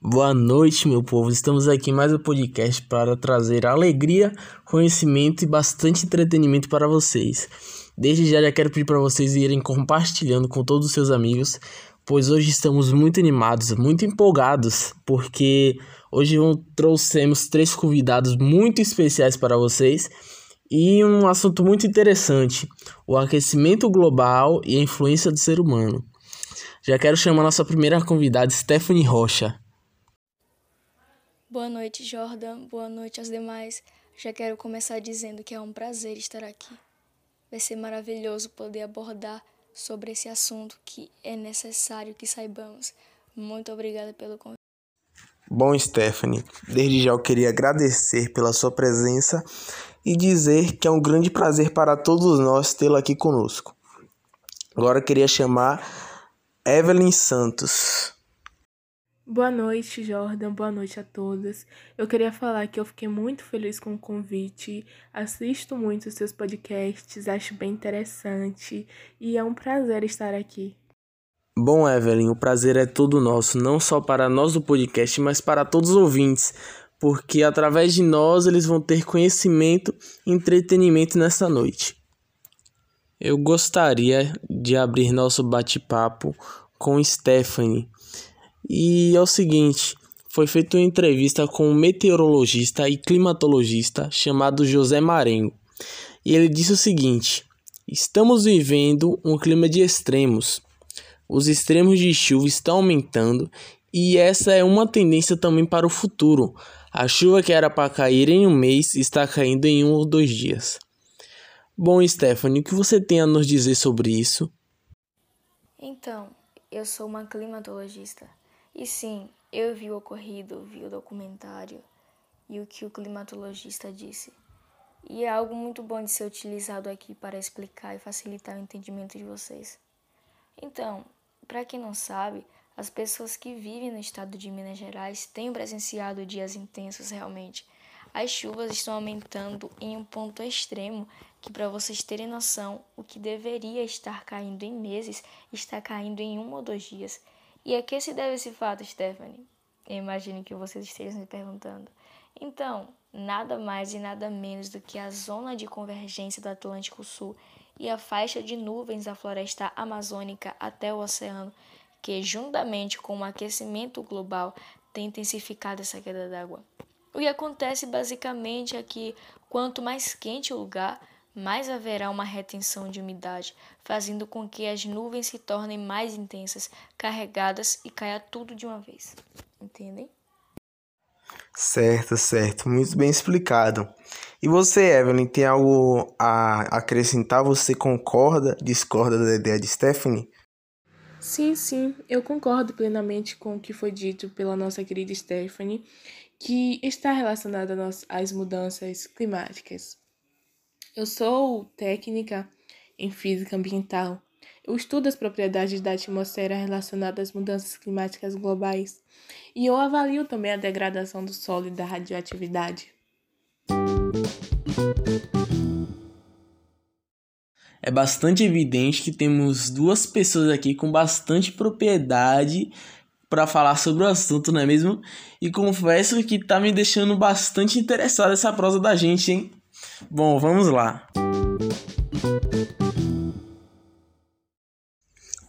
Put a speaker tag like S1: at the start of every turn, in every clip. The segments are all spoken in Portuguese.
S1: Boa noite, meu povo. Estamos aqui mais um podcast para trazer alegria, conhecimento e bastante entretenimento para vocês. Desde já já quero pedir para vocês irem compartilhando com todos os seus amigos, pois hoje estamos muito animados, muito empolgados, porque hoje trouxemos três convidados muito especiais para vocês e um assunto muito interessante: o aquecimento global e a influência do ser humano. Já quero chamar nossa primeira convidada, Stephanie Rocha.
S2: Boa noite, Jordan. Boa noite aos demais. Já quero começar dizendo que é um prazer estar aqui. Vai ser maravilhoso poder abordar sobre esse assunto que é necessário que saibamos. Muito obrigada pelo convite.
S1: Bom, Stephanie, desde já eu queria agradecer pela sua presença e dizer que é um grande prazer para todos nós tê-la aqui conosco. Agora eu queria chamar Evelyn Santos.
S3: Boa noite, Jordan. Boa noite a todas. Eu queria falar que eu fiquei muito feliz com o convite. Assisto muito os seus podcasts, acho bem interessante e é um prazer estar aqui.
S1: Bom, Evelyn, o prazer é todo nosso, não só para nós do podcast, mas para todos os ouvintes, porque através de nós eles vão ter conhecimento e entretenimento nessa noite. Eu gostaria de abrir nosso bate-papo com Stephanie e é o seguinte, foi feita uma entrevista com um meteorologista e climatologista chamado José Marengo. E ele disse o seguinte: Estamos vivendo um clima de extremos. Os extremos de chuva estão aumentando e essa é uma tendência também para o futuro. A chuva que era para cair em um mês está caindo em um ou dois dias. Bom, Stephanie, o que você tem a nos dizer sobre isso?
S2: Então, eu sou uma climatologista e sim, eu vi o ocorrido, vi o documentário e o que o climatologista disse. E é algo muito bom de ser utilizado aqui para explicar e facilitar o entendimento de vocês. Então, para quem não sabe, as pessoas que vivem no estado de Minas Gerais têm presenciado dias intensos realmente. As chuvas estão aumentando em um ponto extremo que, para vocês terem noção, o que deveria estar caindo em meses está caindo em um ou dois dias. E a que se deve esse fato, Stephanie? Eu imagino que vocês estejam se perguntando. Então, nada mais e nada menos do que a zona de convergência do Atlântico Sul e a faixa de nuvens da floresta amazônica até o oceano, que, juntamente com o aquecimento global, tem intensificado essa queda d'água. O que acontece basicamente é que quanto mais quente o lugar, mais haverá uma retenção de umidade, fazendo com que as nuvens se tornem mais intensas, carregadas e caia tudo de uma vez. Entendem?
S1: Certo, certo. Muito bem explicado. E você, Evelyn, tem algo a acrescentar? Você concorda, discorda da ideia de Stephanie?
S3: Sim, sim, eu concordo plenamente com o que foi dito pela nossa querida Stephanie, que está relacionada às mudanças climáticas. Eu sou técnica em física ambiental. Eu estudo as propriedades da atmosfera relacionadas às mudanças climáticas globais e eu avalio também a degradação do solo e da radioatividade.
S1: É bastante evidente que temos duas pessoas aqui com bastante propriedade para falar sobre o assunto, não é mesmo? E confesso que tá me deixando bastante interessado essa prosa da gente, hein? Bom, vamos lá.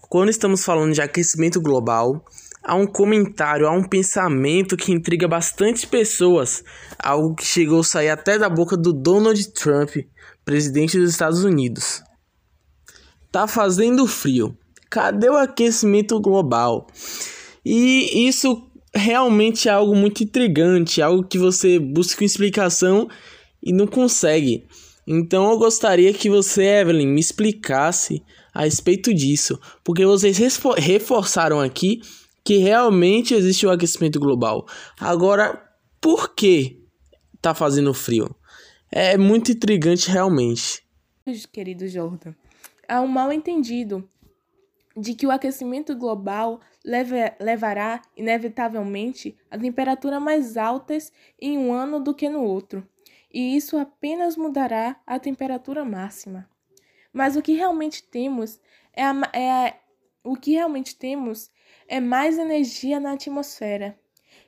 S1: Quando estamos falando de aquecimento global, há um comentário, há um pensamento que intriga bastante pessoas, algo que chegou a sair até da boca do Donald Trump, presidente dos Estados Unidos. Tá fazendo frio. Cadê o aquecimento global? E isso realmente é algo muito intrigante, algo que você busca uma explicação e não consegue. Então eu gostaria que você, Evelyn, me explicasse a respeito disso, porque vocês reforçaram aqui que realmente existe o aquecimento global. Agora, por que tá fazendo frio? É muito intrigante realmente.
S3: Querido Jordan, há um mal entendido de que o aquecimento global levará inevitavelmente a temperaturas mais altas em um ano do que no outro. e isso apenas mudará a temperatura máxima. Mas o que realmente temos é, a, é a, o que realmente temos é mais energia na atmosfera.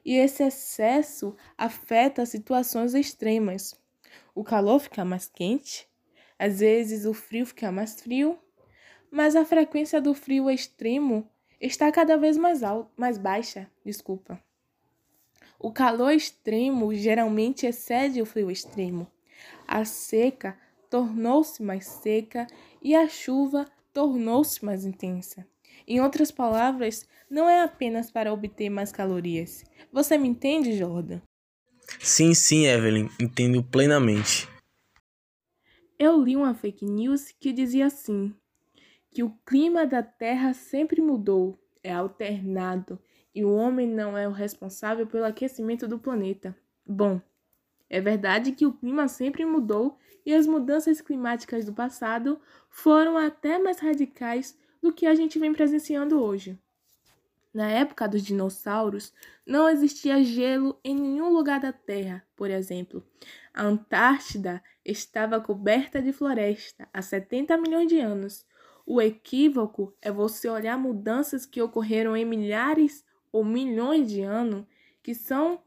S3: E esse excesso afeta situações extremas. O calor fica mais quente, às vezes o frio fica mais frio, mas a frequência do frio extremo está cada vez mais alta, mais baixa, desculpa. O calor extremo geralmente excede o frio extremo. A seca tornou-se mais seca e a chuva tornou-se mais intensa. Em outras palavras, não é apenas para obter mais calorias. Você me entende, Jordan?
S1: Sim, sim, Evelyn, entendo plenamente.
S3: Eu li uma fake news que dizia assim: que o clima da Terra sempre mudou, é alternado e o homem não é o responsável pelo aquecimento do planeta. Bom, é verdade que o clima sempre mudou e as mudanças climáticas do passado foram até mais radicais do que a gente vem presenciando hoje. Na época dos dinossauros, não existia gelo em nenhum lugar da Terra, por exemplo. A Antártida estava coberta de floresta há 70 milhões de anos. O equívoco é você olhar mudanças que ocorreram em milhares ou milhões de anos, que são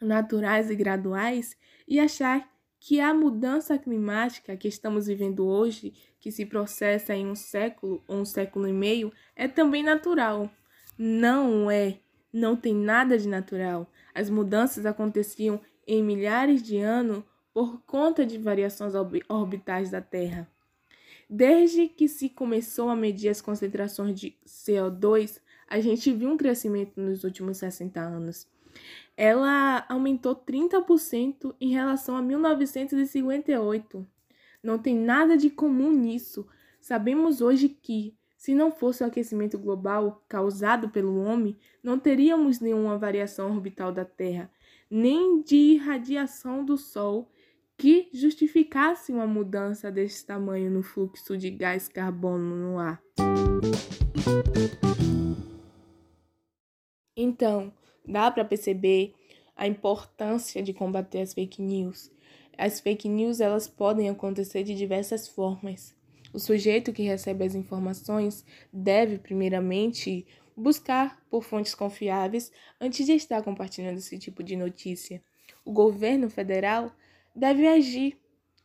S3: naturais e graduais, e achar que a mudança climática que estamos vivendo hoje, que se processa em um século ou um século e meio, é também natural. Não é, não tem nada de natural. As mudanças aconteciam em milhares de anos por conta de variações orbitais da Terra. Desde que se começou a medir as concentrações de CO2, a gente viu um crescimento nos últimos 60 anos. Ela aumentou 30% em relação a 1958. Não tem nada de comum nisso. Sabemos hoje que, se não fosse o aquecimento global causado pelo homem, não teríamos nenhuma variação orbital da Terra, nem de irradiação do Sol que justificasse uma mudança desse tamanho no fluxo de gás carbono no ar. Então, dá para perceber a importância de combater as fake news. As fake news elas podem acontecer de diversas formas. O sujeito que recebe as informações deve, primeiramente, buscar por fontes confiáveis antes de estar compartilhando esse tipo de notícia. O governo federal deve agir,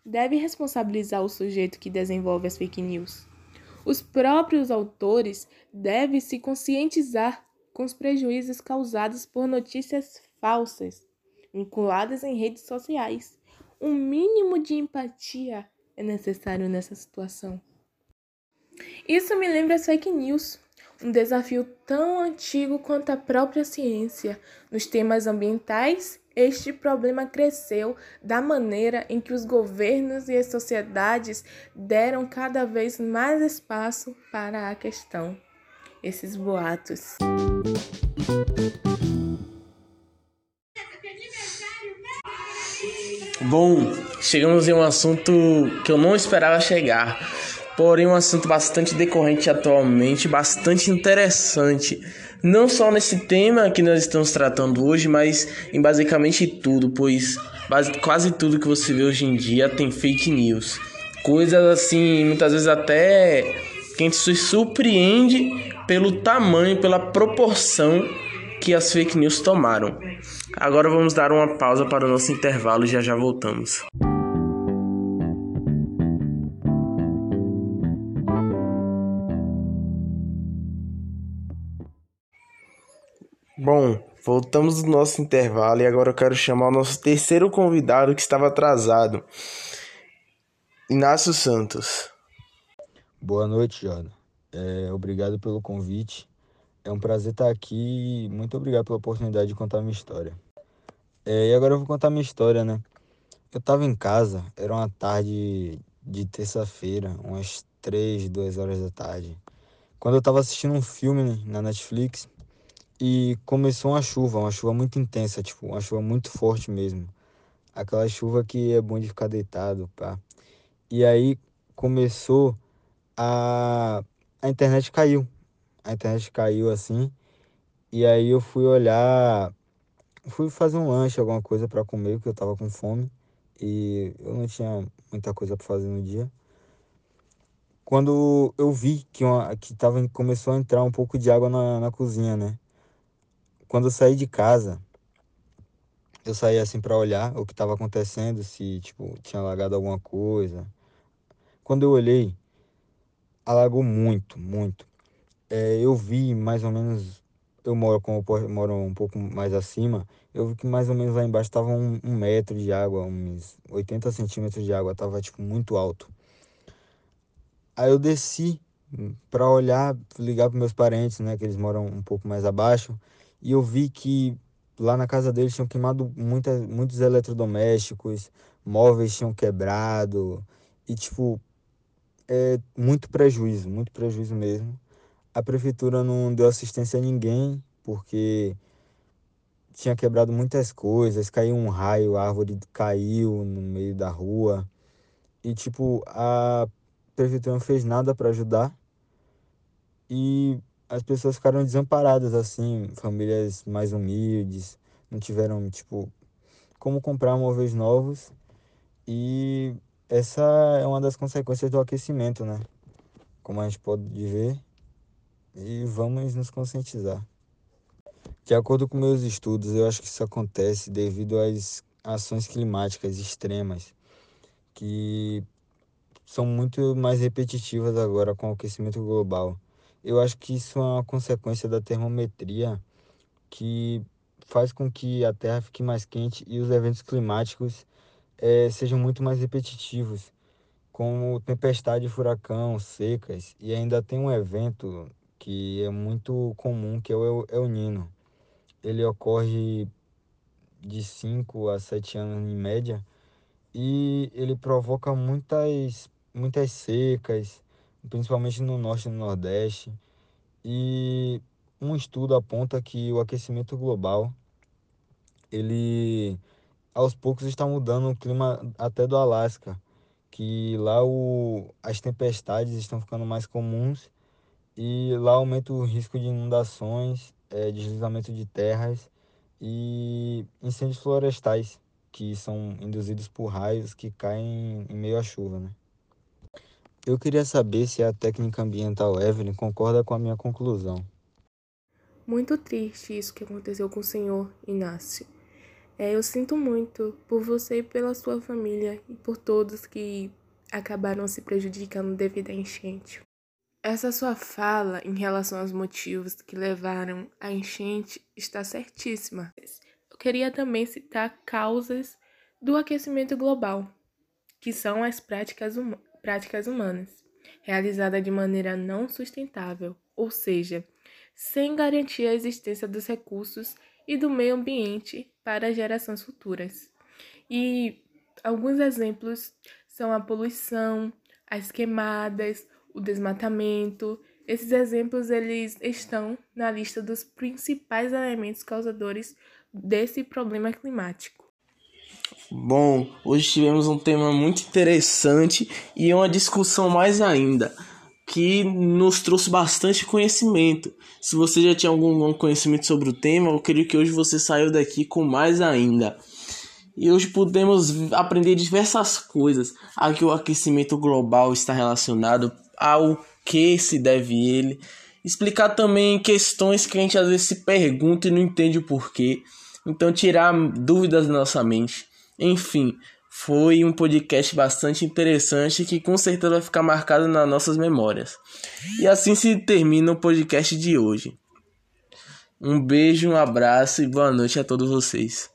S3: deve responsabilizar o sujeito que desenvolve as fake news. Os próprios autores devem se conscientizar com os prejuízos causados por notícias falsas vinculadas em redes sociais. Um mínimo de empatia é necessário nessa situação. Isso me lembra as fake news, um desafio tão antigo quanto a própria ciência nos temas ambientais este problema cresceu da maneira em que os governos e as sociedades deram cada vez mais espaço para a questão. Esses boatos.
S1: Bom, chegamos em um assunto que eu não esperava chegar, porém um assunto bastante decorrente atualmente, bastante interessante não só nesse tema que nós estamos tratando hoje, mas em basicamente tudo, pois quase tudo que você vê hoje em dia tem fake news. Coisas assim, muitas vezes até que a gente se surpreende pelo tamanho, pela proporção que as fake news tomaram. Agora vamos dar uma pausa para o nosso intervalo e já já voltamos. Bom, voltamos do nosso intervalo e agora eu quero chamar o nosso terceiro convidado que estava atrasado. Inácio Santos.
S4: Boa noite, Jana. É, obrigado pelo convite. É um prazer estar aqui. Muito obrigado pela oportunidade de contar minha história. É, e agora eu vou contar minha história, né? Eu estava em casa, era uma tarde de terça-feira, umas três, duas horas da tarde. Quando eu estava assistindo um filme na Netflix e começou uma chuva, uma chuva muito intensa, tipo, uma chuva muito forte mesmo. Aquela chuva que é bom de ficar deitado, pá. E aí começou a a internet caiu. A internet caiu assim. E aí eu fui olhar, fui fazer um lanche, alguma coisa para comer, porque eu tava com fome. e eu não tinha muita coisa para fazer no dia. Quando eu vi que, uma, que tava, começou a entrar um pouco de água na, na cozinha, né? Quando eu saí de casa, eu saí assim para olhar o que estava acontecendo, se tipo tinha alagado alguma coisa. Quando eu olhei, alagou muito, muito. É, eu vi mais ou menos, eu moro como eu moro um pouco mais acima, eu vi que mais ou menos lá embaixo estava um, um, metro de água, uns 80 centímetros de água, tava tipo muito alto. Aí eu desci para olhar, ligar para meus parentes, né, que eles moram um pouco mais abaixo, e eu vi que lá na casa deles tinham queimado muita, muitos eletrodomésticos, móveis tinham quebrado e tipo é muito prejuízo, muito prejuízo mesmo. A prefeitura não deu assistência a ninguém porque tinha quebrado muitas coisas, caiu um raio, a árvore caiu no meio da rua e tipo a prefeitura não fez nada para ajudar e as pessoas ficaram desamparadas assim, famílias mais humildes, não tiveram tipo como comprar móveis novos e essa é uma das consequências do aquecimento, né? Como a gente pode ver e vamos nos conscientizar. De acordo com meus estudos, eu acho que isso acontece devido às ações climáticas extremas que são muito mais repetitivas agora com o aquecimento global. Eu acho que isso é uma consequência da termometria que faz com que a Terra fique mais quente e os eventos climáticos é, sejam muito mais repetitivos, como tempestade, furacão, secas. E ainda tem um evento que é muito comum, que é o El Nino. Ele ocorre de 5 a 7 anos em média e ele provoca muitas, muitas secas, principalmente no norte e no nordeste. E um estudo aponta que o aquecimento global ele aos poucos está mudando o clima até do Alasca, que lá o, as tempestades estão ficando mais comuns e lá aumenta o risco de inundações, é, deslizamento de terras e incêndios florestais, que são induzidos por raios que caem em meio à chuva. Né? Eu queria saber se a técnica ambiental Evelyn concorda com a minha conclusão.
S3: Muito triste isso que aconteceu com o senhor Inácio. É, eu sinto muito por você e pela sua família e por todos que acabaram se prejudicando devido à enchente. Essa sua fala em relação aos motivos que levaram à enchente está certíssima. Eu queria também citar causas do aquecimento global, que são as práticas humanas práticas humanas, realizada de maneira não sustentável, ou seja, sem garantir a existência dos recursos e do meio ambiente para gerações futuras. E alguns exemplos são a poluição, as queimadas, o desmatamento. Esses exemplos eles estão na lista dos principais elementos causadores desse problema climático.
S1: Bom, hoje tivemos um tema muito interessante e uma discussão mais ainda, que nos trouxe bastante conhecimento. Se você já tinha algum conhecimento sobre o tema, eu creio que hoje você saiu daqui com mais ainda. E hoje podemos aprender diversas coisas, a que o aquecimento global está relacionado, ao que se deve ele, explicar também questões que a gente às vezes se pergunta e não entende o porquê. Então tirar dúvidas da nossa mente. Enfim, foi um podcast bastante interessante que com certeza vai ficar marcado nas nossas memórias. E assim se termina o podcast de hoje. Um beijo, um abraço e boa noite a todos vocês.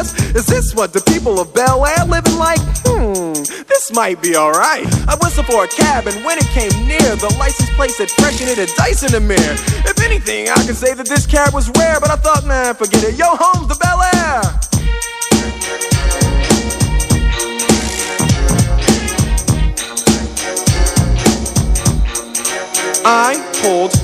S5: Is this what the people of Bel Air living like? Hmm, this might be alright. I whistled for a cab and when it came near, the license plate said fresh and it had dice in the mirror. If anything, I could say that this cab was rare, but I thought, man, forget it. Yo, home's the Bel Air. I pulled